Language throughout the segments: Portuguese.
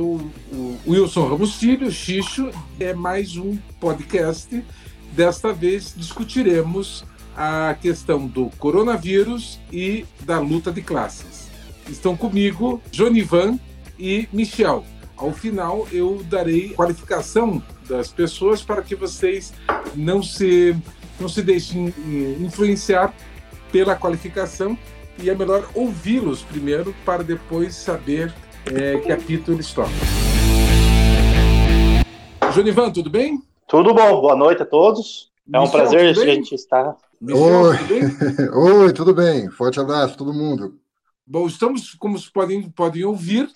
sou o Wilson Ramos Filho, Xixo, é mais um podcast. Desta vez discutiremos a questão do coronavírus e da luta de classes. Estão comigo Jonivan e Michel. Ao final, eu darei qualificação das pessoas para que vocês não se, não se deixem eh, influenciar pela qualificação e é melhor ouvi-los primeiro para depois saber é, que apito eles tocam. Jonivan, tudo bem? Tudo bom, boa noite a todos. É um Michel, prazer a gente estar. Michel, Oi. Tudo Oi, tudo bem? Forte abraço, todo mundo. Bom, estamos, como podem, podem ouvir,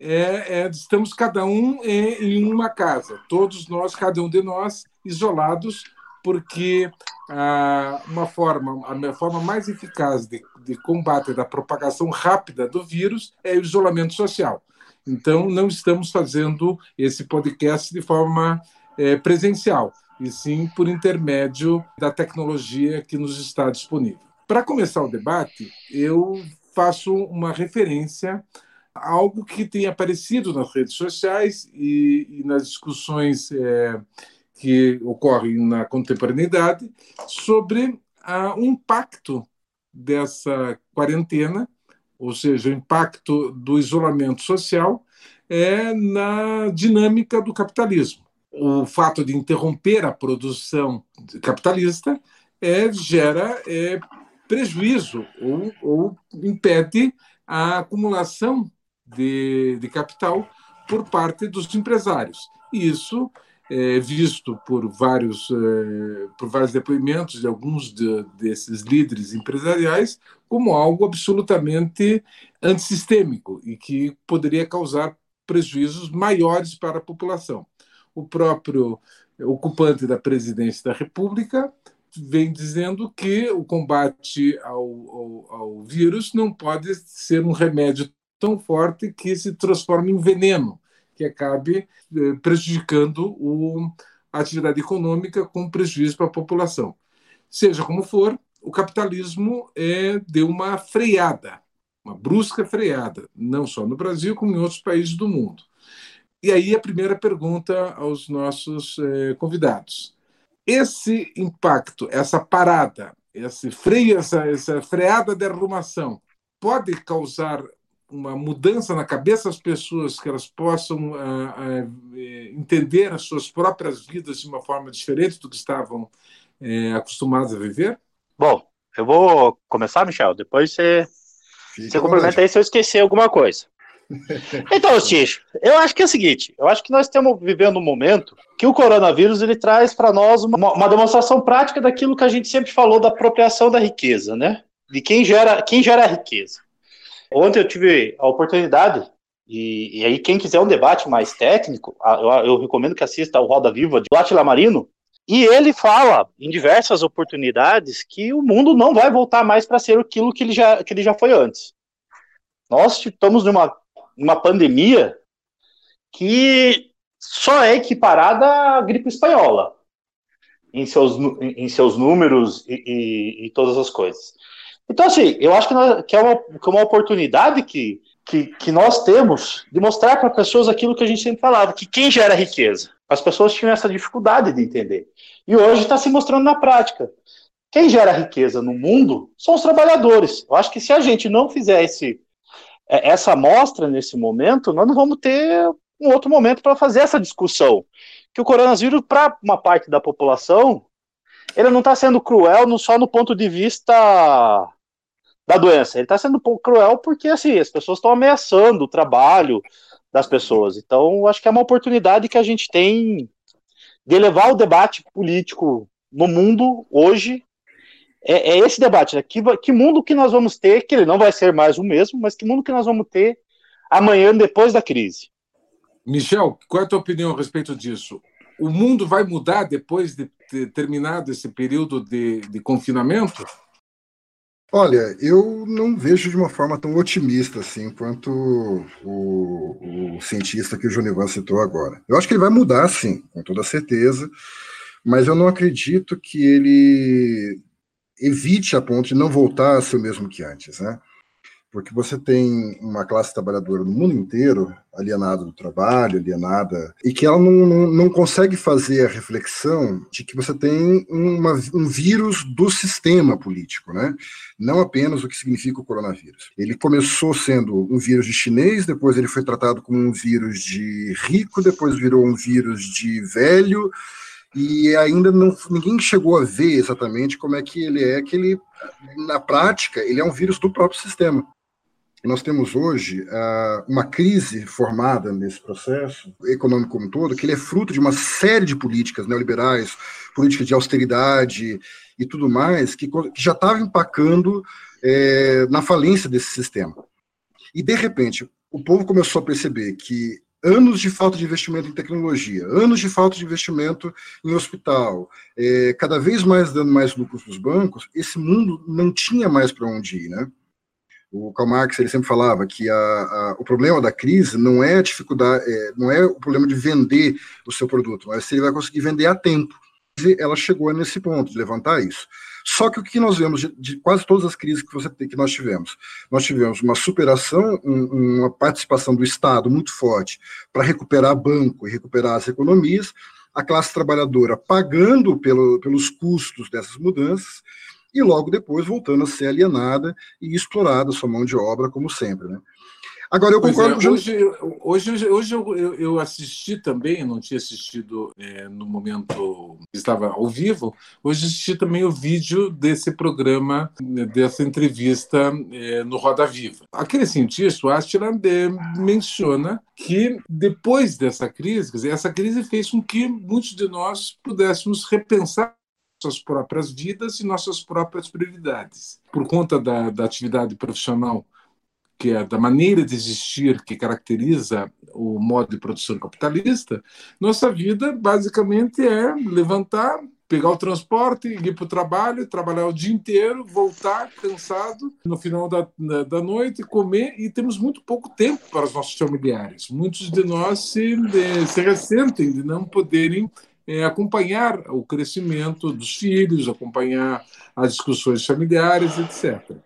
é, é, estamos cada um em, em uma casa, todos nós, cada um de nós, isolados, porque ah, uma forma, a forma mais eficaz de, de combate da propagação rápida do vírus é o isolamento social. Então, não estamos fazendo esse podcast de forma é, presencial, e sim por intermédio da tecnologia que nos está disponível. Para começar o debate, eu faço uma referência a algo que tem aparecido nas redes sociais e, e nas discussões é, que ocorrem na contemporaneidade sobre ah, o impacto dessa quarentena, ou seja, o impacto do isolamento social é na dinâmica do capitalismo. O fato de interromper a produção capitalista é, gera é, prejuízo ou, ou, impede a acumulação de, de capital por parte dos empresários. Isso é, visto por vários, é, por vários depoimentos de alguns de, desses líderes empresariais como algo absolutamente antissistêmico e que poderia causar prejuízos maiores para a população. O próprio ocupante da presidência da República vem dizendo que o combate ao, ao, ao vírus não pode ser um remédio tão forte que se transforme em veneno que acabe eh, prejudicando a atividade econômica com prejuízo para a população. Seja como for, o capitalismo é, deu uma freada, uma brusca freada, não só no Brasil, como em outros países do mundo. E aí a primeira pergunta aos nossos eh, convidados. Esse impacto, essa parada, esse freio, essa, essa freada de arrumação, pode causar uma mudança na cabeça das pessoas, que elas possam uh, uh, entender as suas próprias vidas de uma forma diferente do que estavam uh, acostumados a viver? Bom, eu vou começar, Michel, depois você, você complementa aí se eu esquecer alguma coisa. Então, Ticho, eu acho que é o seguinte, eu acho que nós estamos vivendo um momento que o coronavírus ele traz para nós uma, uma demonstração prática daquilo que a gente sempre falou da apropriação da riqueza, né? De quem gera, quem gera a riqueza. Ontem eu tive a oportunidade, e, e aí quem quiser um debate mais técnico, eu, eu recomendo que assista ao Roda Viva de Atila Marino, e ele fala em diversas oportunidades que o mundo não vai voltar mais para ser aquilo que ele, já, que ele já foi antes. Nós estamos numa, numa pandemia que só é equiparada à gripe espanhola em seus, em seus números e, e, e todas as coisas. Então, assim, eu acho que, nós, que, é, uma, que é uma oportunidade que, que, que nós temos de mostrar para pessoas aquilo que a gente sempre falava, que quem gera riqueza. As pessoas tinham essa dificuldade de entender. E hoje está se mostrando na prática. Quem gera riqueza no mundo são os trabalhadores. Eu acho que se a gente não fizer esse, é, essa amostra nesse momento, nós não vamos ter um outro momento para fazer essa discussão. Que o coronavírus, para uma parte da população, ele não está sendo cruel só no ponto de vista da doença. Ele está sendo um pouco cruel porque assim, as pessoas estão ameaçando o trabalho das pessoas. Então, acho que é uma oportunidade que a gente tem de elevar o debate político no mundo hoje. É, é esse debate, né? que, que mundo que nós vamos ter, que ele não vai ser mais o mesmo, mas que mundo que nós vamos ter amanhã, depois da crise. Michel, qual é a tua opinião a respeito disso? O mundo vai mudar depois de ter terminado esse período de, de confinamento? Olha, eu não vejo de uma forma tão otimista assim quanto o, o cientista que o Junivan citou agora. Eu acho que ele vai mudar, sim, com toda certeza, mas eu não acredito que ele evite a ponto de não voltar a ser o mesmo que antes, né? Porque você tem uma classe trabalhadora no mundo inteiro alienada do trabalho, alienada, e que ela não, não, não consegue fazer a reflexão de que você tem uma, um vírus do sistema político, né? não apenas o que significa o coronavírus. Ele começou sendo um vírus de chinês, depois ele foi tratado como um vírus de rico, depois virou um vírus de velho, e ainda não ninguém chegou a ver exatamente como é que ele é, que ele, na prática, ele é um vírus do próprio sistema. Nós temos hoje uh, uma crise formada nesse processo econômico como um todo, que ele é fruto de uma série de políticas neoliberais, políticas de austeridade e tudo mais, que, que já estava empacando é, na falência desse sistema. E, de repente, o povo começou a perceber que anos de falta de investimento em tecnologia, anos de falta de investimento em hospital, é, cada vez mais dando mais lucros para os bancos, esse mundo não tinha mais para onde ir, né? O Karl Marx ele sempre falava que a, a, o problema da crise não é a dificuldade, é, não é o problema de vender o seu produto, mas se ele vai conseguir vender a tempo. Ela chegou nesse ponto de levantar isso. Só que o que nós vemos de, de quase todas as crises que, você, que nós tivemos? Nós tivemos uma superação, um, uma participação do Estado muito forte para recuperar banco e recuperar as economias, a classe trabalhadora pagando pelo, pelos custos dessas mudanças, e logo depois voltando a ser alienada e explorada sua mão de obra, como sempre. Né? Agora, eu concordo é, com hoje, hoje, hoje eu, eu, assisti também, não tinha assistido é, no momento que estava ao vivo, hoje assisti também o vídeo desse programa, né, dessa entrevista é, no Roda Viva. Aquele cientista, o Astila, é, menciona que depois dessa crise, dizer, essa crise fez com que muitos de nós pudéssemos repensar nossas próprias vidas e nossas próprias prioridades. Por conta da, da atividade profissional, que é da maneira de existir que caracteriza o modo de produção capitalista, nossa vida basicamente é levantar, pegar o transporte, ir para o trabalho, trabalhar o dia inteiro, voltar cansado no final da, da noite, comer e temos muito pouco tempo para os nossos familiares. Muitos de nós se, se ressentem de não poderem é, acompanhar o crescimento dos filhos, acompanhar as discussões familiares, etc.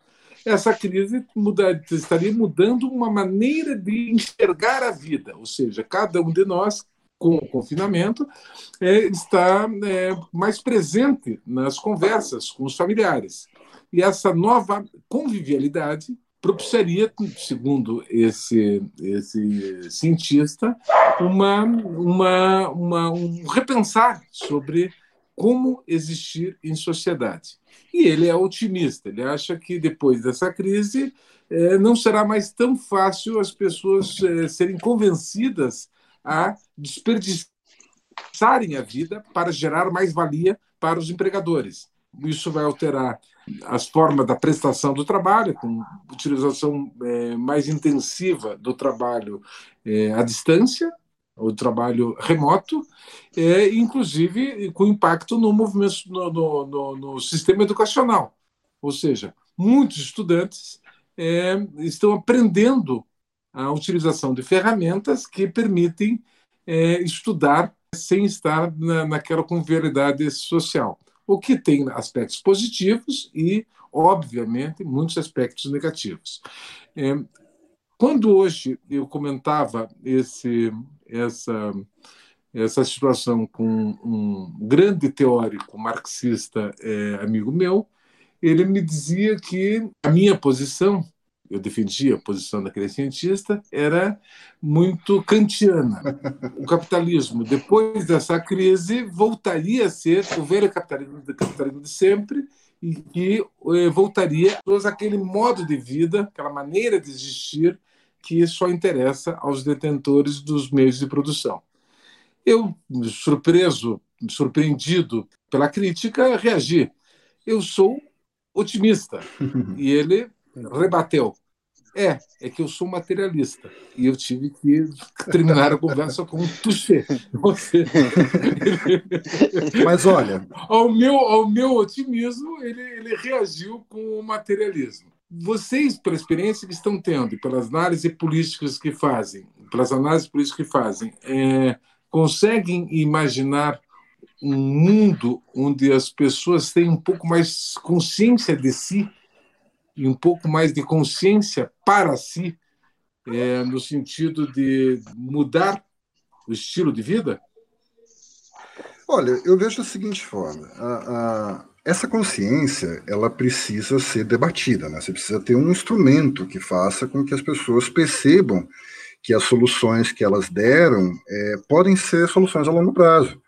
Essa crise muda, estaria mudando uma maneira de enxergar a vida, ou seja, cada um de nós com o confinamento, é, está é, mais presente nas conversas com os familiares. E essa nova convivialidade propiciaria, segundo esse, esse cientista, uma, uma, uma, um repensar sobre como existir em sociedade. E ele é otimista, ele acha que depois dessa crise é, não será mais tão fácil as pessoas é, serem convencidas a desperdiçarem a vida para gerar mais valia para os empregadores. Isso vai alterar as formas da prestação do trabalho, com utilização é, mais intensiva do trabalho é, à distância, o trabalho remoto, é, inclusive com impacto no movimento no, no, no, no sistema educacional. Ou seja, muitos estudantes é, estão aprendendo a utilização de ferramentas que permitem é, estudar sem estar na, naquela convivialidade social o que tem aspectos positivos e, obviamente, muitos aspectos negativos. É, quando hoje eu comentava esse, essa, essa situação com um grande teórico marxista é, amigo meu, ele me dizia que a minha posição eu defendia a posição daquele cientista, era muito kantiana. O capitalismo, depois dessa crise, voltaria a ser o velho capitalismo, capitalismo de sempre, e que eh, voltaria a aquele modo de vida, aquela maneira de existir que só interessa aos detentores dos meios de produção. Eu, surpreso, surpreendido pela crítica, reagi. Eu sou otimista. E ele rebateu. É, é que eu sou materialista e eu tive que terminar a conversa com um touché. Mas olha, ao meu, ao meu otimismo, ele, ele reagiu com o materialismo. Vocês, pela experiência que estão tendo, pelas análises políticas que fazem, pelas análises políticas que fazem, é, conseguem imaginar um mundo onde as pessoas têm um pouco mais consciência de si? E um pouco mais de consciência para si, é, no sentido de mudar o estilo de vida? Olha, eu vejo da seguinte forma: a, a, essa consciência ela precisa ser debatida, né? Você precisa ter um instrumento que faça com que as pessoas percebam que as soluções que elas deram é, podem ser soluções a longo prazo.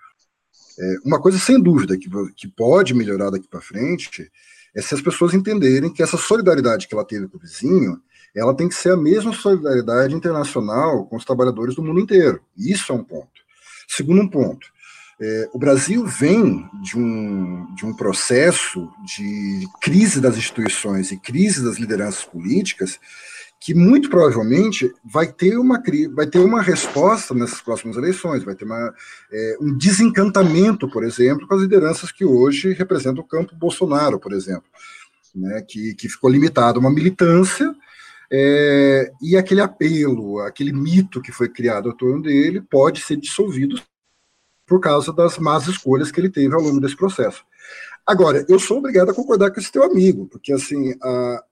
É, uma coisa sem dúvida que, que pode melhorar daqui para frente é se as pessoas entenderem que essa solidariedade que ela teve com o vizinho, ela tem que ser a mesma solidariedade internacional com os trabalhadores do mundo inteiro. Isso é um ponto. Segundo um ponto, é, o Brasil vem de um, de um processo de crise das instituições e crise das lideranças políticas que muito provavelmente vai ter uma, vai ter uma resposta nessas próximas eleições, vai ter uma, é, um desencantamento, por exemplo, com as lideranças que hoje representam o campo Bolsonaro, por exemplo, né, que, que ficou limitado a uma militância é, e aquele apelo, aquele mito que foi criado ao torno dele pode ser dissolvido por causa das más escolhas que ele teve ao longo desse processo. Agora, eu sou obrigado a concordar com esse teu amigo, porque assim, a,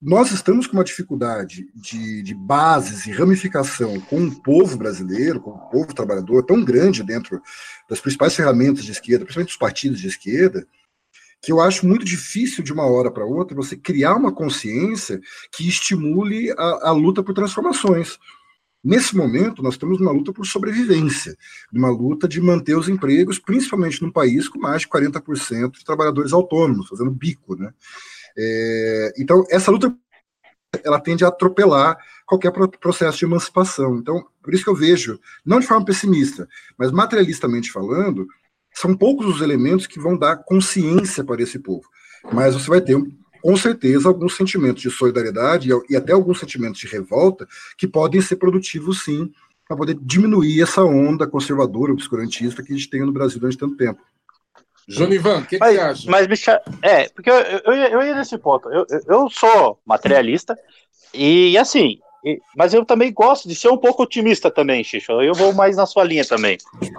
nós estamos com uma dificuldade de, de, bases e ramificação com o povo brasileiro, com o povo trabalhador, tão grande dentro das principais ferramentas de esquerda, principalmente dos partidos de esquerda, que eu acho muito difícil de uma hora para outra você criar uma consciência que estimule a, a luta por transformações. Nesse momento, nós estamos numa luta por sobrevivência, uma luta de manter os empregos, principalmente num país com mais de 40% de trabalhadores autônomos, fazendo bico, né? É, então, essa luta ela tende a atropelar qualquer processo de emancipação. Então, por isso que eu vejo, não de forma pessimista, mas materialistamente falando, são poucos os elementos que vão dar consciência para esse povo. Mas você vai ter, com certeza, alguns sentimentos de solidariedade e até alguns sentimentos de revolta que podem ser produtivos, sim, para poder diminuir essa onda conservadora, obscurantista que a gente tem no Brasil durante tanto tempo. Jonivan, o que, que, você acha? Mas, bicha, é, porque eu, eu, eu, ia nesse ponto. Eu, eu sou materialista e, assim, mas eu também gosto de ser um pouco otimista também, Xixo. Eu vou mais na sua linha também.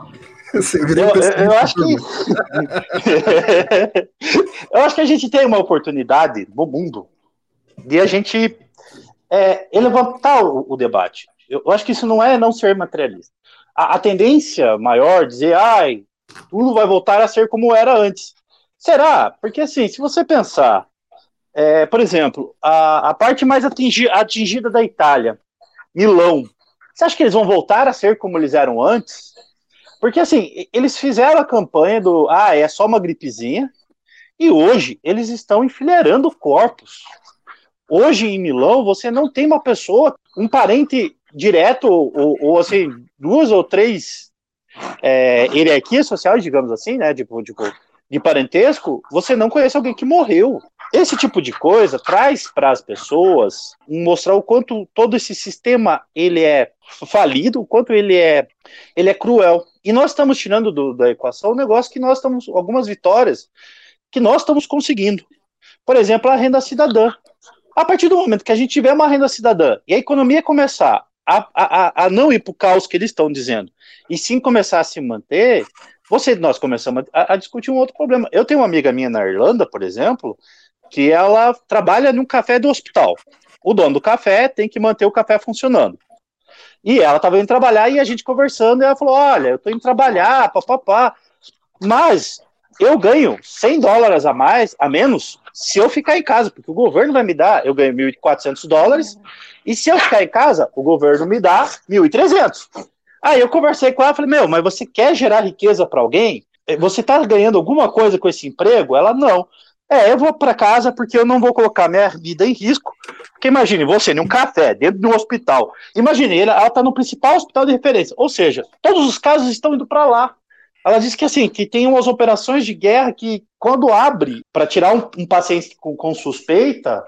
Eu, eu, acho que eu acho que a gente tem uma oportunidade no mundo de a gente é, levantar o, o, debate. Eu, acho que isso não é não ser materialista. A, a tendência maior dizer, ai, tudo vai voltar a ser como era antes. Será? Porque assim, se você pensar, é, por exemplo, a, a parte mais atingi, atingida da Itália, Milão, você acha que eles vão voltar a ser como eles eram antes? Porque assim, eles fizeram a campanha do ah, é só uma gripezinha, e hoje eles estão enfileirando corpos. Hoje em Milão, você não tem uma pessoa, um parente direto, ou, ou assim, duas ou três é, hierarquia social, digamos assim, né, tipo, tipo, de parentesco, você não conhece alguém que morreu. Esse tipo de coisa traz para as pessoas mostrar o quanto todo esse sistema ele é falido, o quanto ele é ele é cruel. E nós estamos tirando do, da equação um negócio que nós estamos algumas vitórias que nós estamos conseguindo. Por exemplo, a renda cidadã. A partir do momento que a gente tiver uma renda cidadã e a economia começar a, a, a não ir para o caos que eles estão dizendo, e sim começar a se manter, você, nós começamos a, a, discutir um outro problema. Eu tenho uma amiga minha na Irlanda, por exemplo, que ela trabalha num café do hospital. O dono do café tem que manter o café funcionando. E ela estava indo trabalhar e a gente conversando, e ela falou: Olha, eu estou indo trabalhar, papapá, mas eu ganho 100 dólares a mais, a menos, se eu ficar em casa, porque o governo vai me dar, eu ganho 1.400 dólares, e se eu ficar em casa, o governo me dá 1.300. Aí eu conversei com ela, falei, meu, mas você quer gerar riqueza para alguém? Eh, você está ganhando alguma coisa com esse emprego? Ela, não. É, eu vou para casa porque eu não vou colocar minha vida em risco. Porque imagine você num café, dentro de um hospital. Imagine, ela está no principal hospital de referência. Ou seja, todos os casos estão indo para lá. Ela disse que assim, que tem umas operações de guerra que, quando abre para tirar um, um, paciente com, com suspeita,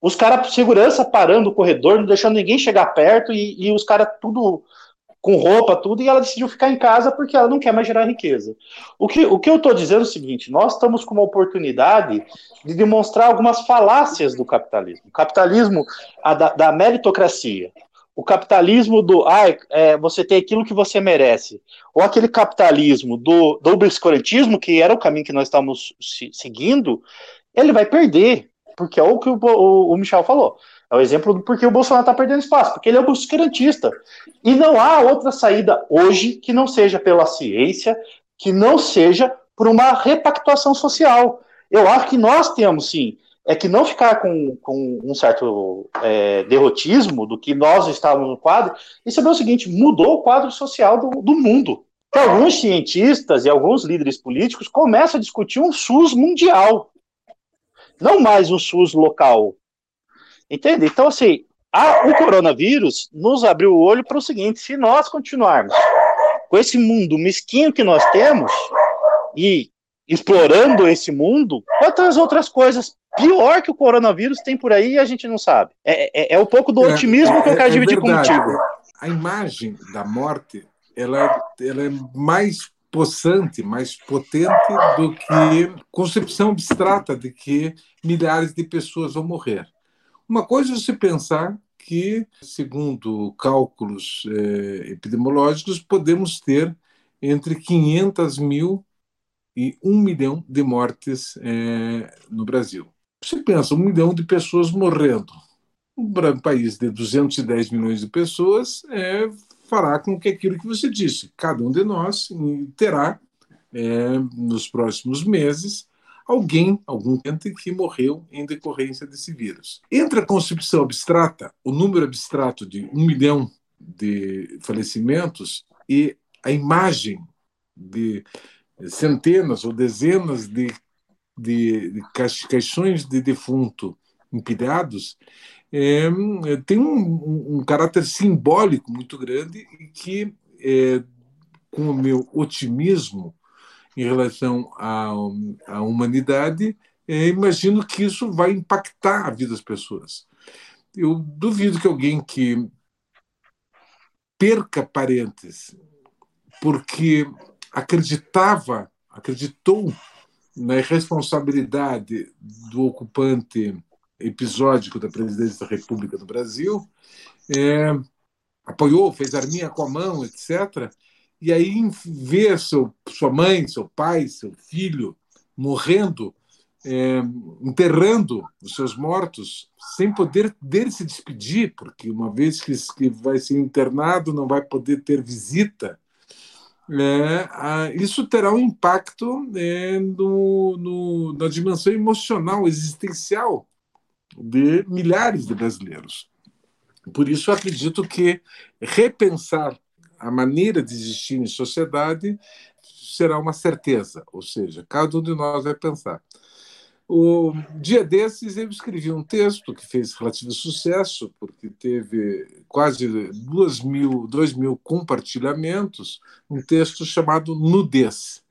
os caras, segurança parando o corredor, não deixando ninguém chegar perto, e, e os caras tudo com roupa, tudo, e ela decidiu ficar em casa porque ela não quer mais gerar riqueza. O que, o que eu estou dizendo é o seguinte: nós estamos com uma oportunidade de demonstrar algumas falácias do capitalismo. O capitalismo a, da, da, meritocracia. O capitalismo do ah, é, você tem aquilo que você merece. Ou aquele capitalismo do, do obscurantismo, que era o caminho que nós estamos se, seguindo, ele vai perder porque é o que o, o, o Michel falou. É o exemplo do porquê o Bolsonaro está perdendo espaço, porque ele é buscantista. E não há outra saída hoje que não seja pela ciência, que não seja por uma repactuação social. Eu acho que nós temos, sim, é que não ficar com, com um certo é, derrotismo do que nós estávamos no quadro, e saber o seguinte, mudou o quadro social do, do mundo. Que alguns cientistas e alguns líderes políticos começam a discutir um SUS mundial, não mais um SUS local. Entende? Então, assim, a, o coronavírus nos abriu o olho para o seguinte: se nós continuarmos com esse mundo mesquinho que nós temos e explorando esse mundo, quantas outras coisas pior que o coronavírus tem por aí e a gente não sabe. É, é, é um pouco do é, otimismo é, que eu quero é dividir contigo. A imagem da morte ela, ela é mais possante, mais potente do que concepção abstrata de que milhares de pessoas vão morrer. Uma coisa é se pensar que, segundo cálculos eh, epidemiológicos, podemos ter entre 500 mil e um milhão de mortes eh, no Brasil. Você pensa, um milhão de pessoas morrendo. Um país de 210 milhões de pessoas é, fará com que aquilo que você disse, cada um de nós terá, é, nos próximos meses, alguém, algum ente que morreu em decorrência desse vírus. Entre a concepção abstrata, o número abstrato de um milhão de falecimentos e a imagem de centenas ou dezenas de, de, caixões de defunto empilhados, é, tem um, um, caráter simbólico muito grande e que, é, com o meu otimismo em relação à, à humanidade, é, imagino que isso vai impactar a vida das pessoas. Eu duvido que alguém que perca parentes porque acreditava, acreditou na irresponsabilidade do ocupante episódico da presidência da República do Brasil, é, apoiou, fez arminha com a mão, etc. E aí ver seu, sua mãe, seu pai, seu filho morrendo, é, enterrando os seus mortos, sem poder dele se despedir, porque uma vez que, que vai ser internado, não vai poder ter visita. É, isso terá um impacto é, no, no, na dimensão emocional, existencial de milhares de brasileiros. Por isso, acredito que repensar a maneira de existir em sociedade será uma certeza, ou seja, cada um de nós vai pensar. O dia desses eu escrevi um texto que fez relativo sucesso, porque teve quase duas mil, dois mil compartilhamentos, um texto chamado Nudez.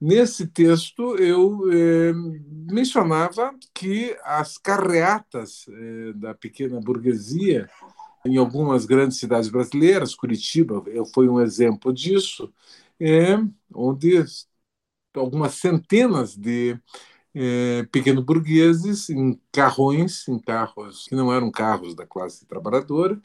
Nesse texto, eu eh, mencionava que as carreatas eh, da pequena burguesia, em algumas grandes cidades brasileiras, Curitiba foi um exemplo disso, é, onde algumas centenas de é, pequenos burgueses em carrões, em carros que não eram carros da classe trabalhadora,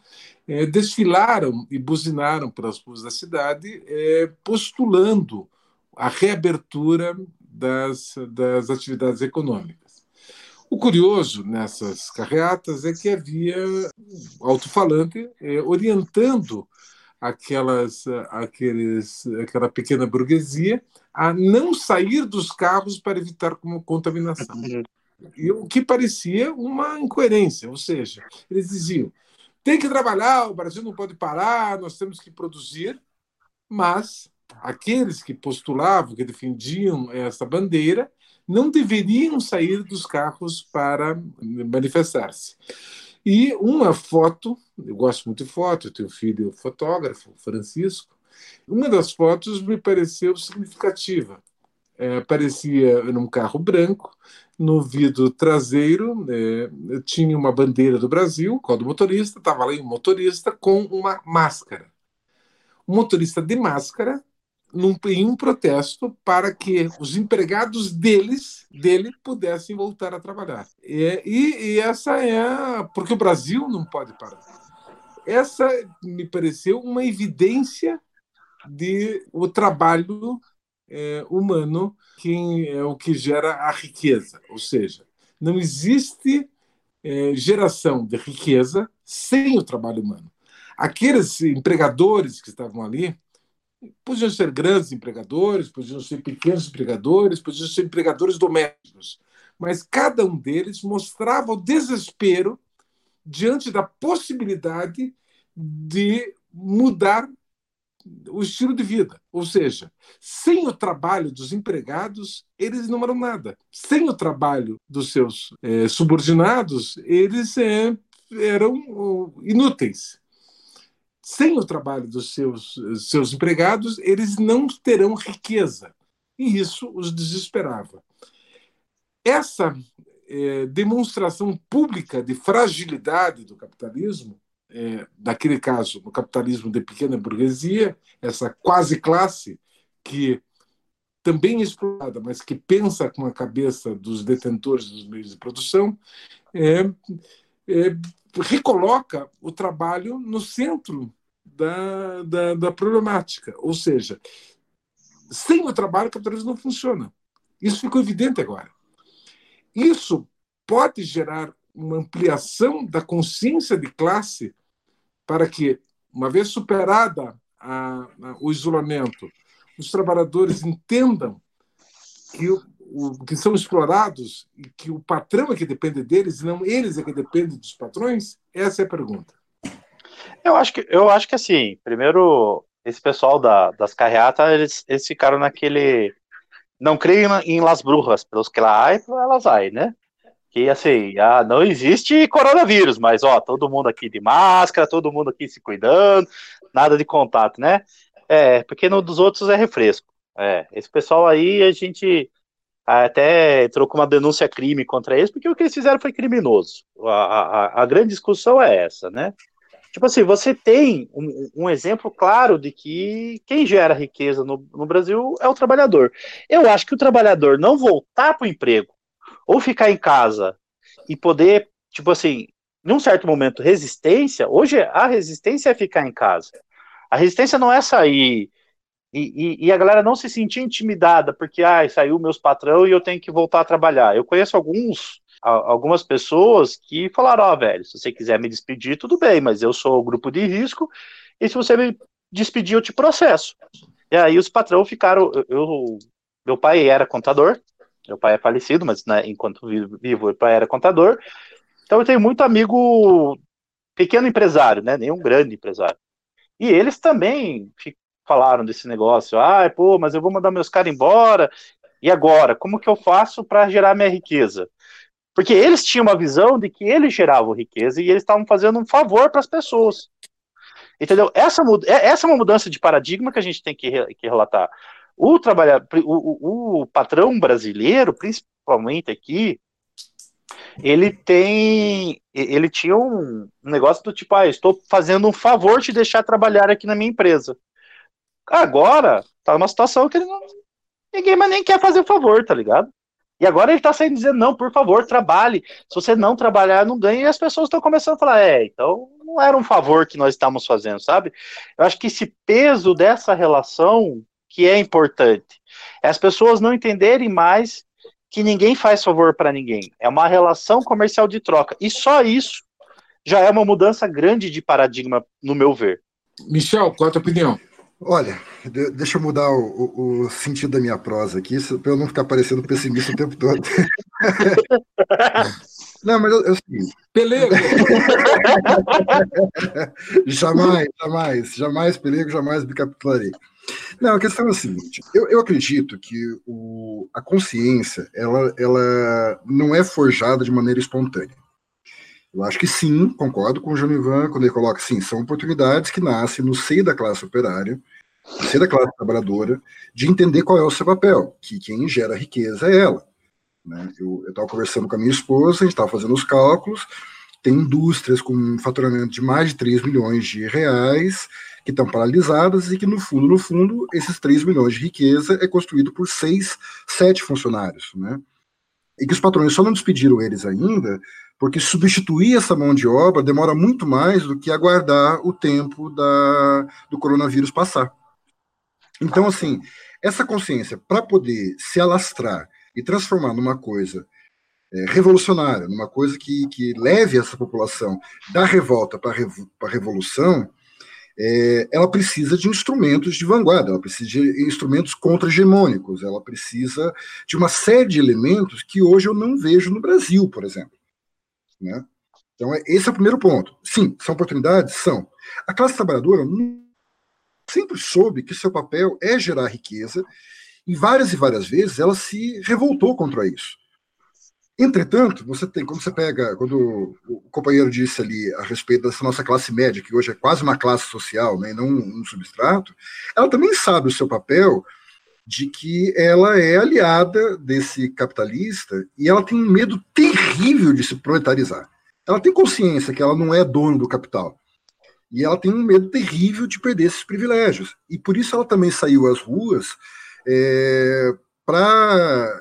é, desfilaram e buzinaram pelas ruas da cidade, é, postulando a reabertura das, das atividades econômicas. O curioso nessas carreatas é que havia alto-falante é, orientando aquelas, aqueles, aquela pequena burguesia a não sair dos carros para evitar contaminação. E o que parecia uma incoerência, ou seja, eles diziam: tem que trabalhar, o Brasil não pode parar, nós temos que produzir, mas aqueles que postulavam, que defendiam essa bandeira, não deveriam sair dos carros para manifestar-se. E uma foto, eu gosto muito de foto, eu tenho filho fotógrafo, Francisco, uma das fotos me pareceu significativa. É, aparecia num carro branco, no vidro traseiro é, tinha uma bandeira do Brasil, qual do motorista, estava lá um motorista com uma máscara. O motorista de máscara num, em um protesto para que os empregados deles dele pudessem voltar a trabalhar. E, e, e essa é porque o Brasil não pode parar. Essa me pareceu uma evidência de o trabalho é, humano que é o que gera a riqueza, ou seja, Não existe é, geração de riqueza sem o trabalho humano. Aqueles empregadores que estavam ali podiam ser grandes empregadores, podiam ser pequenos empregadores, podiam ser empregadores domésticos, mas cada um deles mostrava o desespero diante da possibilidade de mudar o estilo de vida. Ou seja, sem o trabalho dos empregados, eles não eram nada. Sem o trabalho dos seus é, subordinados, eles é, eram inúteis. Sem o trabalho dos seus, seus empregados, eles não terão riqueza. E isso os desesperava. Essa é, demonstração pública de fragilidade do capitalismo é, daquele caso, no capitalismo de pequena burguesia, essa quase classe que também é explorada, mas que pensa com a cabeça dos detentores dos meios de produção, é, é, recoloca o trabalho no centro da, da, da, problemática. Ou seja, sem o trabalho, o capitalismo não funciona. Isso ficou evidente agora. Isso pode gerar uma ampliação da consciência de classe para que, uma vez superada a, a, o isolamento, os trabalhadores entendam que, o, o, que são explorados e que o patrão é que depende deles, não eles é que dependem dos patrões? Essa é a pergunta. Eu acho que, eu acho que assim, primeiro, esse pessoal da, das carreatas, eles, eles ficaram naquele. Não creio em Las Brujas, pelos que lá há, elas aí, né? que assim, ah, não existe coronavírus, mas ó, todo mundo aqui de máscara, todo mundo aqui se cuidando, nada de contato, né? É, porque no dos outros é refresco. É, esse pessoal aí a gente até trocou uma denúncia crime contra eles, porque o que eles fizeram foi criminoso. A, a, a grande discussão é essa, né? Tipo assim, você tem um, um, exemplo claro de que quem gera riqueza no, no Brasil é o trabalhador. Eu acho que o trabalhador não voltar para o emprego ou ficar em casa e poder, tipo assim, num certo momento, resistência, hoje a resistência é ficar em casa. A resistência não é sair e, e, e a galera não se sentir intimidada porque ah, saiu meus patrão e eu tenho que voltar a trabalhar. Eu conheço alguns algumas pessoas que falaram, ó, oh, velho, se você quiser me despedir, tudo bem, mas eu sou o grupo de risco, e se você me despedir, eu te processo. E aí os patrão ficaram, eu, meu pai era contador, meu pai é falecido, mas né, enquanto vivo, meu pai era contador. Então eu tenho muito amigo pequeno empresário, né? Nenhum grande empresário. E eles também falaram desse negócio. Ah, pô, mas eu vou mandar meus caras embora. E agora? Como que eu faço para gerar minha riqueza? Porque eles tinham uma visão de que eles geravam riqueza e eles estavam fazendo um favor para as pessoas. Entendeu? Essa, é, essa é uma mudança de paradigma que a gente tem que, que relatar. O, trabalhador, o, o patrão brasileiro, principalmente aqui, ele tem. Ele tinha um, negócio do tipo, ah, estou fazendo um favor de deixar trabalhar aqui na minha empresa. Agora, tá numa situação que ele não. Ninguém mais nem quer fazer o favor, tá ligado? E agora ele tá saindo dizendo, não, por favor, trabalhe. Se você não trabalhar, não ganha. E as pessoas estão começando a falar, é, então não era um favor que nós estamos fazendo, sabe? Eu acho que esse peso dessa relação que é importante. É as pessoas não entenderem mais que ninguém faz favor para ninguém. É uma relação comercial de troca. E só isso já é uma mudança grande de paradigma, no meu ver. Michel, qual a tua opinião? Olha, deixa eu mudar o, o, sentido da minha prosa aqui, para eu não ficar parecendo pessimista o tempo todo. Não, mas eu, eu Pelego! jamais, jamais, jamais pelego, jamais me capitularei. Não, a questão é a seguinte: eu, eu acredito que o, a consciência ela, ela não é forjada de maneira espontânea. Eu acho que sim, concordo com o João Ivan quando ele coloca sim, são oportunidades que nascem no seio da classe operária, no seio da classe trabalhadora, de entender qual é o seu papel, que quem gera riqueza é ela. Né? Eu estava conversando com a minha esposa, a gente estava fazendo os cálculos, tem indústrias com um faturamento de mais de 3 milhões de reais, que estão paralisadas e que, no fundo, no fundo, esses 3 milhões de riqueza é construído por seis, sete funcionários, né? E que os patrões só não despediram eles ainda, porque substituir essa mão de obra demora muito mais do que aguardar o tempo da, do coronavírus passar. Então, assim, essa consciência, para poder se alastrar e transformar numa coisa é, revolucionária, numa coisa que, que leve essa população da revolta para a revolução, é, ela precisa de instrumentos de vanguarda, ela precisa de instrumentos contra-hegemônicos, ela precisa de uma série de elementos que hoje eu não vejo no Brasil, por exemplo. Né? Então, é, esse é o primeiro ponto. Sim, são oportunidades? São. A classe trabalhadora sempre soube que seu papel é gerar riqueza, e várias e várias vezes ela se revoltou contra isso. Entretanto, você tem, quando você pega, quando o companheiro disse ali a respeito dessa nossa classe média, que hoje é quase uma classe social, né, e não um substrato, ela também sabe o seu papel de que ela é aliada desse capitalista e ela tem um medo terrível de se proletarizar. Ela tem consciência que ela não é dono do capital. E ela tem um medo terrível de perder esses privilégios. E por isso ela também saiu às ruas é, para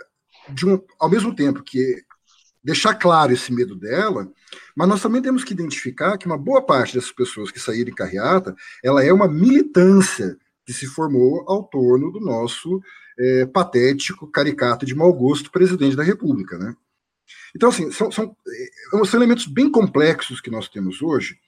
um, ao mesmo tempo que deixar claro esse medo dela, mas nós também temos que identificar que uma boa parte dessas pessoas que saíram em carreata, ela é uma militância que se formou ao torno do nosso é, patético, caricato de mau gosto presidente da República, né? Então, assim, são, são, é, são elementos bem complexos que nós temos hoje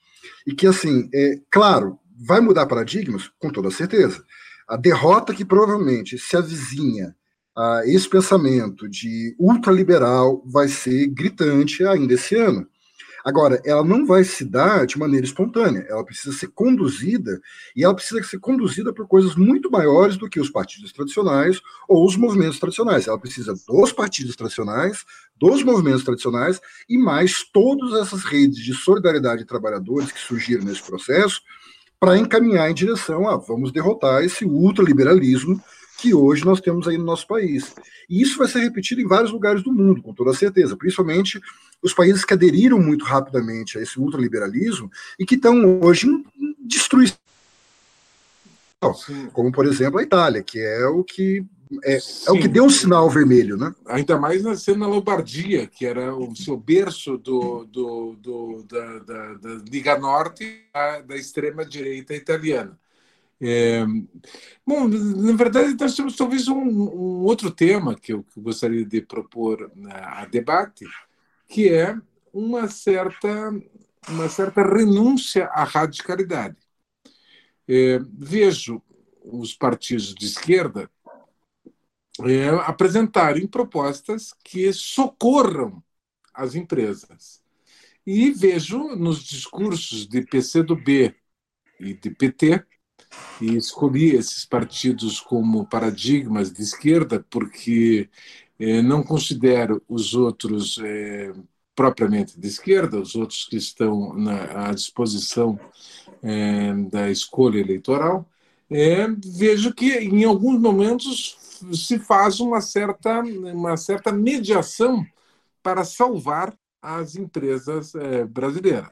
e que, assim, é claro, vai mudar paradigmas, com toda certeza. A derrota que provavelmente se avizinha ah, esse pensamento de ultraliberal vai ser gritante ainda esse ano. Agora, ela não vai se dar de maneira espontânea, ela precisa ser conduzida, e ela precisa ser conduzida por coisas muito maiores do que os partidos tradicionais ou os movimentos tradicionais. Ela precisa dos partidos tradicionais, dos movimentos tradicionais e mais todas essas redes de solidariedade de trabalhadores que surgiram nesse processo para encaminhar em direção a vamos derrotar esse ultraliberalismo que hoje nós temos aí no nosso país. E isso vai ser repetido em vários lugares do mundo, com toda certeza, principalmente os países que aderiram muito rapidamente a esse ultraliberalismo e que estão hoje em destruição. Como, por exemplo, a Itália, que é o que é, é, o que deu um sinal vermelho, né? Ainda mais na cena Lombardia, que era o seu berço do, do, do da, da, da, Liga Norte da extrema-direita italiana. É, bom, na verdade, nós temos talvez um, um outro tema que eu, gostaria de propor a debate, que é uma certa, uma certa renúncia à radicalidade. É, vejo os partidos de esquerda é, apresentarem propostas que socorram as empresas. E vejo nos discursos de PCdoB e de PT e escolhi esses partidos como paradigmas de esquerda porque eh, não considero os outros eh, propriamente de esquerda, os outros que estão na, à disposição eh, da escolha eleitoral. vejo que em alguns momentos se faz uma certa, uma certa mediação para salvar as empresas brasileiras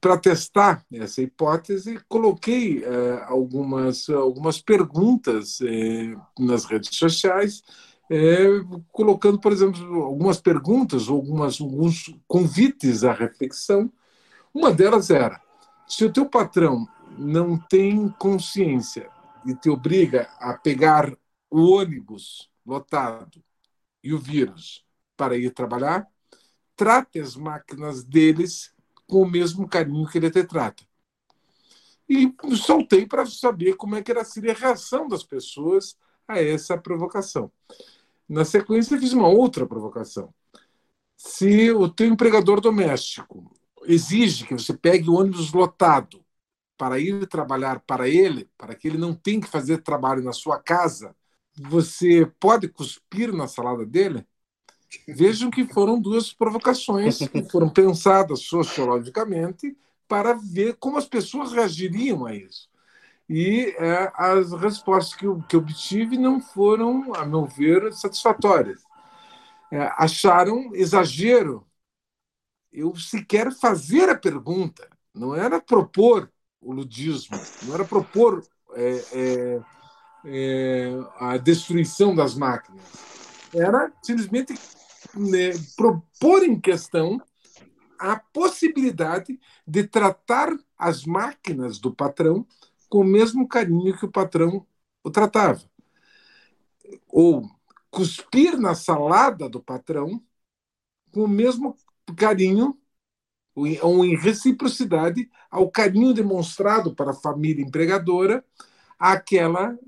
para testar essa hipótese, coloquei é, algumas, algumas perguntas é, nas redes sociais, é, colocando, por exemplo, algumas perguntas, algumas, alguns convites à reflexão. Uma delas era: se o teu patrão não tem consciência e te obriga a pegar o ônibus lotado e o vírus para ir trabalhar, trate as máquinas deles com o mesmo carinho que ele te trata. E soltei para saber como é que era, seria a reação das pessoas a essa provocação. Na sequência, fiz uma outra provocação. Se o teu empregador doméstico exige que você pegue o ônibus lotado para ir trabalhar para ele, para que ele não tenha que fazer trabalho na sua casa, você pode cuspir na salada dele? Vejam que foram duas provocações que foram pensadas sociologicamente para ver como as pessoas reagiriam a isso. E é, as respostas que eu, que obtive não foram, a meu ver, satisfatórias. É, acharam exagero eu sequer fazer a pergunta, não era propor o ludismo, não era propor é, é, é a destruição das máquinas, era simplesmente né, propor em questão a possibilidade de tratar as máquinas do patrão com o mesmo carinho que o patrão o tratava. Ou cuspir na salada do patrão com o mesmo carinho ou em reciprocidade ao carinho demonstrado para a família empregadora àquela,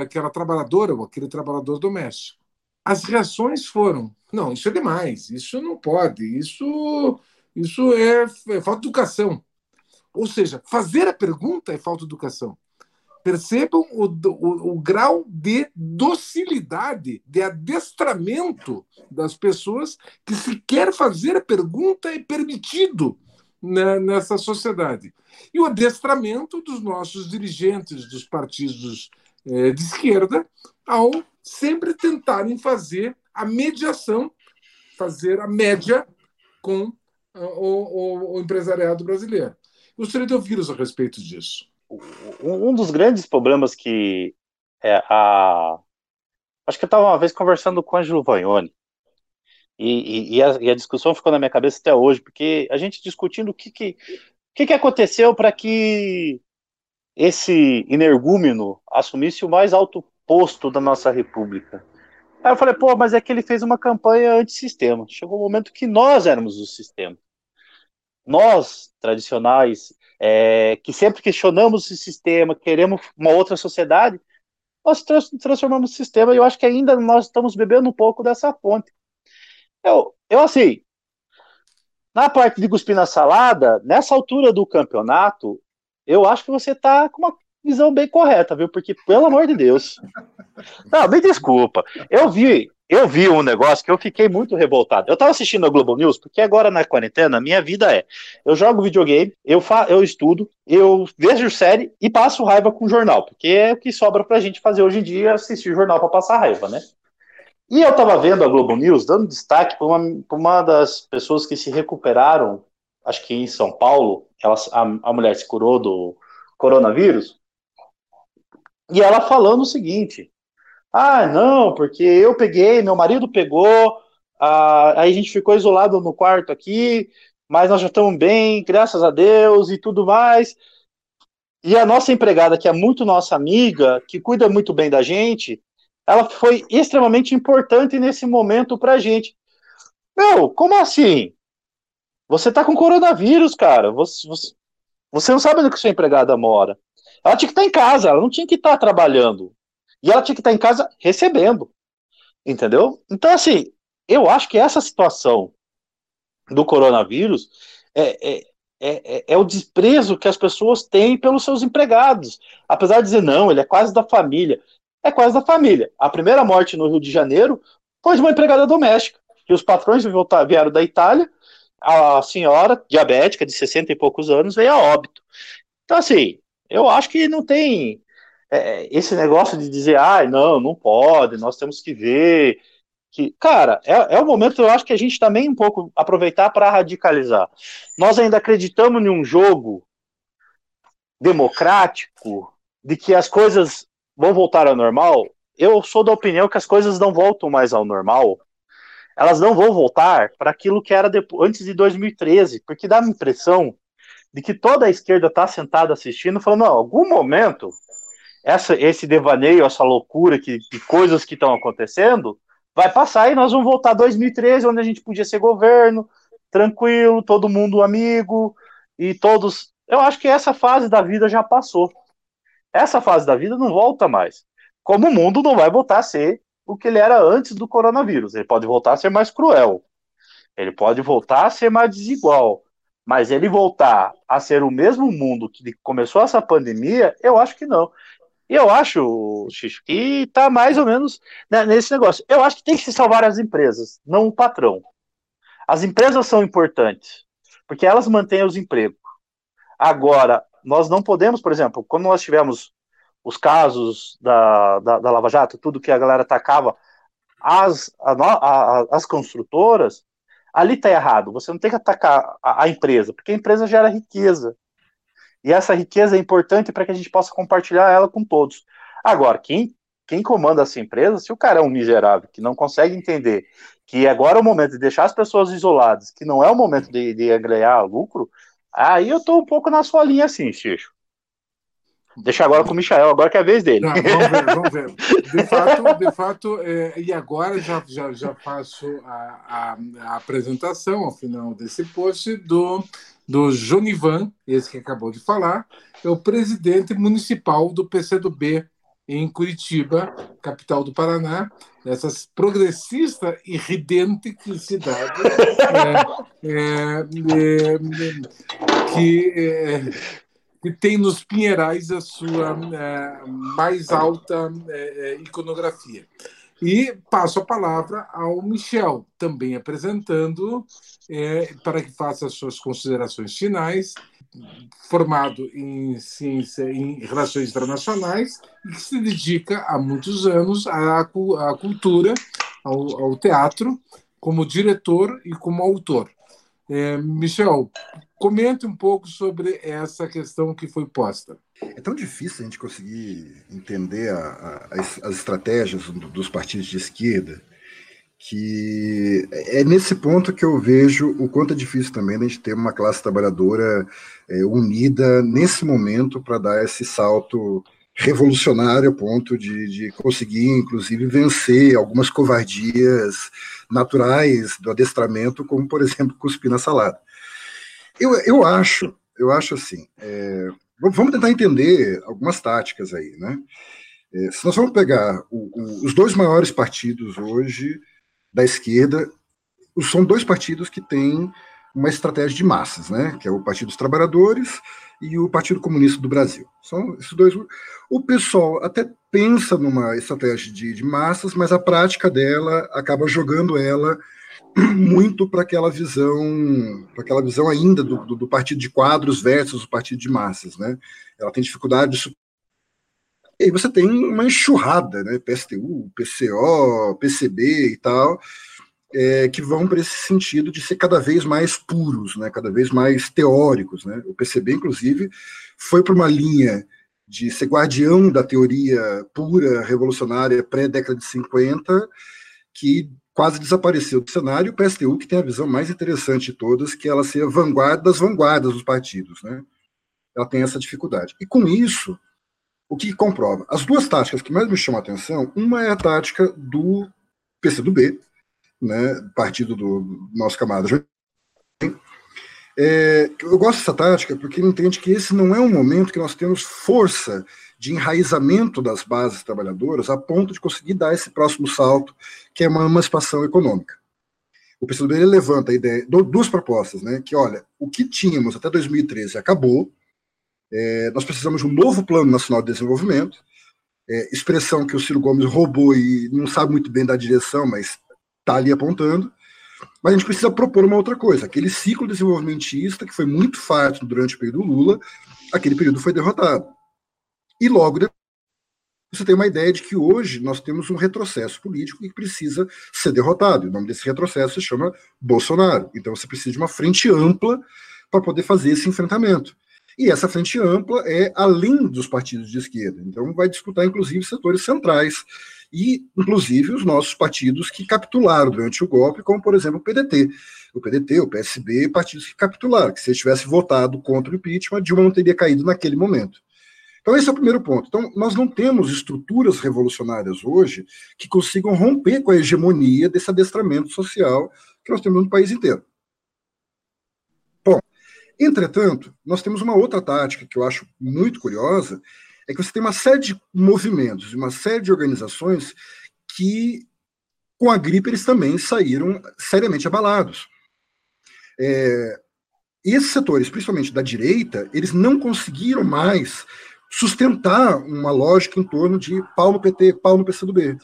aquela trabalhadora ou aquele trabalhador doméstico. As reações foram: não, isso é demais, isso não pode, isso, isso é, é falta de educação. Ou seja, fazer a pergunta é falta de educação. Percebam o, o, o, grau de docilidade, de adestramento das pessoas que sequer fazer a pergunta é permitido né, nessa sociedade. E o adestramento dos nossos dirigentes dos partidos de esquerda ao sempre tentarem fazer a mediação, fazer a média com uh, o, o, o empresariado brasileiro. Gostaria de ouvir-os a respeito disso um dos grandes problemas que é a. Acho que eu estava uma vez conversando com o Ângelo Vagnoni, e, e, a, e, a, discussão ficou na minha cabeça até hoje, porque a gente discutindo o que, que, que, que aconteceu para que esse energúmeno assumisse o mais alto posto da nossa república. Aí eu falei, pô, mas é que ele fez uma campanha antissistema. Chegou o um momento que nós éramos o sistema. Nós, tradicionais é, que sempre questionamos esse sistema, queremos uma outra sociedade, nós transformamos o sistema e eu acho que ainda nós estamos bebendo um pouco dessa fonte. Eu, eu assim, na parte de cuspir na salada, nessa altura do campeonato, eu acho que você está com uma visão bem correta, viu? Porque, pelo amor de Deus. Não, me desculpa. Eu vi, eu vi um negócio que eu fiquei muito revoltado. Eu tava assistindo a Globo News, porque agora na quarentena, minha vida é: eu jogo videogame, eu, fa eu estudo, eu vejo série e passo raiva com jornal, porque é o que sobra pra gente fazer hoje em dia, assistir jornal para passar raiva, né? E eu tava vendo a Globo News, dando destaque para uma, uma das pessoas que se recuperaram, acho que em São Paulo, ela, a, a mulher se curou do coronavírus, e ela falando o seguinte: ah, não, porque eu peguei, meu marido pegou, ah, aí a gente ficou isolado no quarto aqui, mas nós já estamos bem, graças a Deus e tudo mais. E a nossa empregada, que é muito nossa amiga, que cuida muito bem da gente, ela foi extremamente importante nesse momento pra gente. Meu, como assim? Você tá com coronavírus, cara. Você, você, você não sabe onde que sua empregada mora. Ela tinha que estar tá em casa, ela não tinha que estar tá trabalhando. E ela tinha que estar em casa recebendo. Entendeu? Então, assim, eu acho que essa situação do coronavírus é, é, é, é, o desprezo que as pessoas têm pelos seus empregados. Apesar de dizer, não, ele é quase da família. É quase da família. A primeira morte no Rio de Janeiro foi de uma empregada doméstica. Que os patrões vieram da Itália, a senhora diabética de 60 e poucos anos veio a óbito. Então, assim, eu acho que não tem é, esse negócio de dizer, ah, não, não pode, nós temos que ver. Que, cara, é, é o momento, eu acho que a gente também um pouco aproveitar para radicalizar. Nós ainda acreditamos em um jogo democrático, de que as coisas vão voltar ao normal. Eu sou da opinião que as coisas não voltam mais ao normal. Elas não vão voltar para aquilo que era depois, antes de 2013, porque dá a impressão de que toda a esquerda está sentada assistindo, falando, não, algum momento essa, esse devaneio, essa loucura que, de coisas que estão acontecendo, vai passar e nós vamos voltar a 2013, onde a gente podia ser governo, tranquilo, todo mundo amigo, e todos. Eu acho que essa fase da vida já passou. Essa fase da vida não volta mais. Como o mundo não vai voltar a ser o que ele era antes do coronavírus. Ele pode voltar a ser mais cruel. Ele pode voltar a ser mais desigual. Mas ele voltar a ser o mesmo mundo que começou essa pandemia, eu acho que não. E eu acho, Xixo, que tá mais ou menos né, nesse negócio. Eu acho que tem que se salvar as empresas, não o patrão. As empresas são importantes, porque elas mantêm os empregos. Agora, nós não podemos, por exemplo, quando nós tivemos os casos da, da, da Lava Jato, tudo que a galera atacava as, a, a, as construtoras, ali está errado. Você não tem que atacar a, a, empresa, porque a empresa gera riqueza. E essa riqueza é importante para que a gente possa compartilhar ela com todos. Agora, quem, quem comanda essa empresa, se o cara é um miserável que não consegue entender que agora é o momento de deixar as pessoas isoladas, que não é o momento de, de lucro, aí eu estou um pouco na sua linha assim, Xixo. Deixa agora com o Michael, agora que é a vez dele. Não, vamos ver, vamos ver. De fato, de fato é, e agora já, já, já faço a, a, a, apresentação, ao final desse post, do, do Jonivan, esse que acabou de falar, é o presidente municipal do PCdoB em Curitiba, capital do Paraná, essa progressista e ridente cidade é, é, é, que é, que tem nos Pinheirais a sua é, mais alta é, iconografia. E passo a palavra ao Michel, também apresentando, é, para que faça as suas considerações finais, formado em ciência em relações internacionais e que se dedica há muitos anos à, à cultura, ao, ao teatro, como diretor e como autor. É, Michel, comente um pouco sobre essa questão que foi posta. É tão difícil a gente conseguir entender a, a, as, as, estratégias dos partidos de esquerda que é nesse ponto que eu vejo o quanto é difícil também a gente ter uma classe trabalhadora é, unida nesse momento para dar esse salto revolucionário a ponto de, de conseguir, inclusive, vencer algumas covardias naturais do adestramento, como, por exemplo, cuspir na salada. Eu, eu acho, eu acho assim, é, vamos tentar entender algumas táticas aí, né? É, se nós vamos pegar o, o, os dois maiores partidos hoje da esquerda, são dois partidos que têm uma estratégia de massas, né? Que é o Partido dos Trabalhadores e o Partido Comunista do Brasil. São esses dois. O pessoal até pensa numa estratégia de, de massas, mas a prática dela acaba jogando ela muito para aquela visão, para aquela visão ainda do, do, do, partido de quadros versus o partido de massas, né? Ela tem dificuldade de e aí você tem uma enxurrada, né? PSTU, PCO, PCB e tal, é, que vão para esse sentido de ser cada vez mais puros, né? Cada vez mais teóricos, né? O PCB, inclusive, foi para uma linha de ser guardião da teoria pura revolucionária pré-década de 50, que quase desapareceu do cenário, o PSTU, que tem a visão mais interessante de todas, que é ela ser a vanguarda das vanguardas dos partidos. Né? Ela tem essa dificuldade. E com isso, o que comprova? As duas táticas que mais me chamam a atenção, uma é a tática do PCdoB, né, partido do nosso camarada é, eu gosto dessa tática porque ele entende que esse não é um momento que nós temos força de enraizamento das bases trabalhadoras a ponto de conseguir dar esse próximo salto, que é uma emancipação econômica. O PCdoB levanta a ideia, duas propostas, né? Que olha, o que tínhamos até 2013 acabou, é, nós precisamos de um novo Plano Nacional de Desenvolvimento, é, expressão que o Ciro Gomes roubou e não sabe muito bem da direção, mas está ali apontando. Mas a gente precisa propor uma outra coisa. Aquele ciclo desenvolvimentista que foi muito farto durante o período Lula, aquele período foi derrotado. E logo depois, você tem uma ideia de que hoje nós temos um retrocesso político que precisa ser derrotado. O nome desse retrocesso se chama Bolsonaro. Então você precisa de uma frente ampla para poder fazer esse enfrentamento. E essa frente ampla é além dos partidos de esquerda. Então vai disputar, inclusive, setores centrais e, inclusive, os nossos partidos que capitularam durante o golpe, como, por exemplo, o PDT. O PDT, o PSB, partidos que capitularam, que se eles tivessem votado contra o impeachment, Dilma não teria caído naquele momento. Então, esse é o primeiro ponto. Então, nós não temos estruturas revolucionárias hoje que consigam romper com a hegemonia desse adestramento social que nós temos no país inteiro. Entretanto, nós temos uma outra tática que eu acho muito curiosa, é que você tem uma série de movimentos, uma série de organizações que, com a gripe, eles também saíram seriamente abalados. É, esses setores, principalmente da direita, eles não conseguiram mais sustentar uma lógica em torno de pau no PT, pau no PCdoB.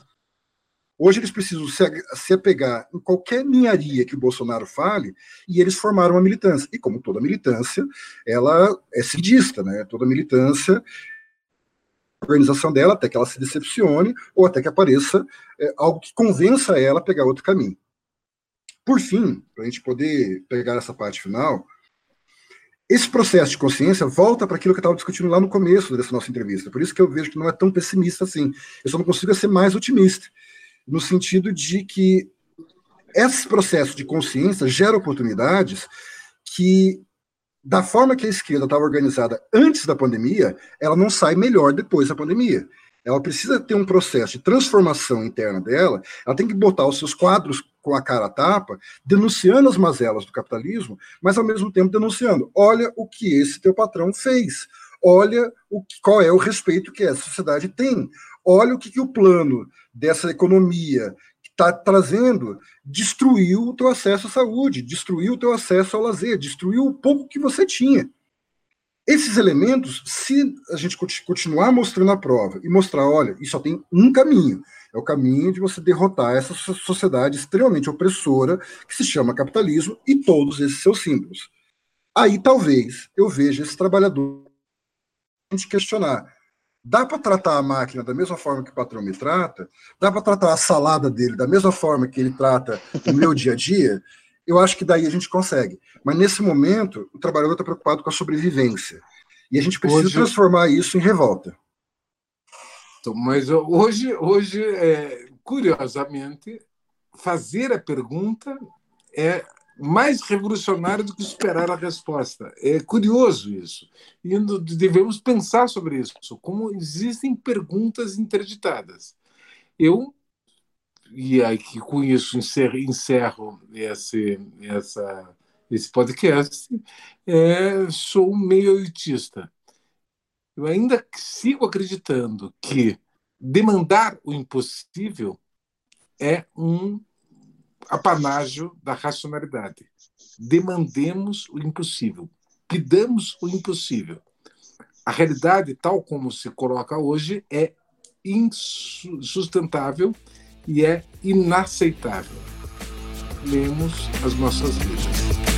Hoje eles precisam se apegar em qualquer ninharia que o Bolsonaro fale e eles formaram uma militância. E como toda militância, ela é seguidista, né? Toda militância, a organização dela até que ela se decepcione ou até que apareça é, algo que convença ela a pegar outro caminho. Por fim, para a gente poder pegar essa parte final, esse processo de consciência volta para aquilo que eu estava discutindo lá no começo dessa nossa entrevista. Por isso que eu vejo que não é tão pessimista assim. Eu só não consigo ser mais otimista, no sentido de que esse processo de consciência gera oportunidades que da forma que a esquerda estava organizada antes da pandemia, ela não sai melhor depois da pandemia. Ela precisa ter um processo de transformação interna dela, ela tem que botar os seus quadros com a cara a tapa, denunciando as mazelas do capitalismo, mas ao mesmo tempo denunciando: olha o que esse teu patrão fez, olha o, qual é o respeito que essa sociedade tem, olha o que, que o plano dessa economia está trazendo destruiu o teu acesso à saúde, destruiu o teu acesso ao lazer, destruiu o pouco que você tinha. Esses elementos, se a gente continuar mostrando a prova e mostrar, olha, isso só tem um caminho, é o caminho de você derrotar essa sociedade extremamente opressora que se chama capitalismo e todos esses seus símbolos. Aí talvez eu veja esse trabalhador questionar Dá para tratar a máquina da mesma forma que o patrão me trata? Dá para tratar a salada dele da mesma forma que ele trata o meu dia a dia? Eu acho que daí a gente consegue. Mas nesse momento, o trabalhador está preocupado com a sobrevivência. E a gente precisa hoje... transformar isso em revolta. Então, mas hoje, hoje é, curiosamente, fazer a pergunta é mais revolucionário do que esperar a resposta. É curioso isso. E devemos pensar sobre isso, como existem perguntas interditadas. Eu, e aqui com isso encerro, encerro esse, essa, esse podcast, é, sou meio elitista. Eu ainda sigo acreditando que demandar o impossível é um apanágio da racionalidade. Demandemos o impossível, pidamos o impossível. A realidade, tal como se coloca hoje, é insustentável e é inaceitável. Lemos as nossas leis.